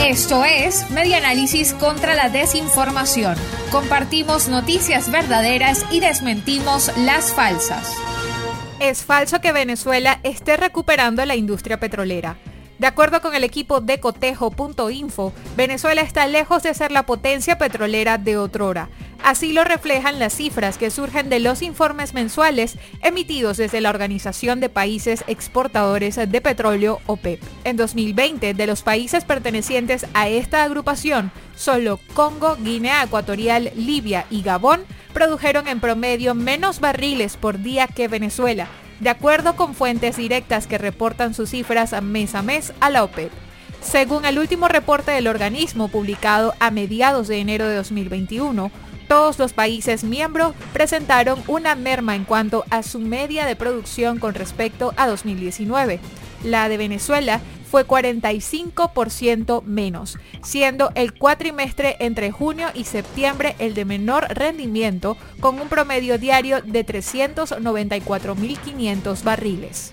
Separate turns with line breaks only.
Esto es Media Análisis contra la Desinformación. Compartimos noticias verdaderas y desmentimos las falsas.
Es falso que Venezuela esté recuperando la industria petrolera. De acuerdo con el equipo de cotejo.info, Venezuela está lejos de ser la potencia petrolera de otrora. Así lo reflejan las cifras que surgen de los informes mensuales emitidos desde la Organización de Países Exportadores de Petróleo, OPEP. En 2020, de los países pertenecientes a esta agrupación, solo Congo, Guinea Ecuatorial, Libia y Gabón produjeron en promedio menos barriles por día que Venezuela, de acuerdo con fuentes directas que reportan sus cifras mes a mes a la OPEP. Según el último reporte del organismo publicado a mediados de enero de 2021, todos los países miembros presentaron una merma en cuanto a su media de producción con respecto a 2019. La de Venezuela fue 45% menos, siendo el cuatrimestre entre junio y septiembre el de menor rendimiento, con un promedio diario de 394.500 barriles.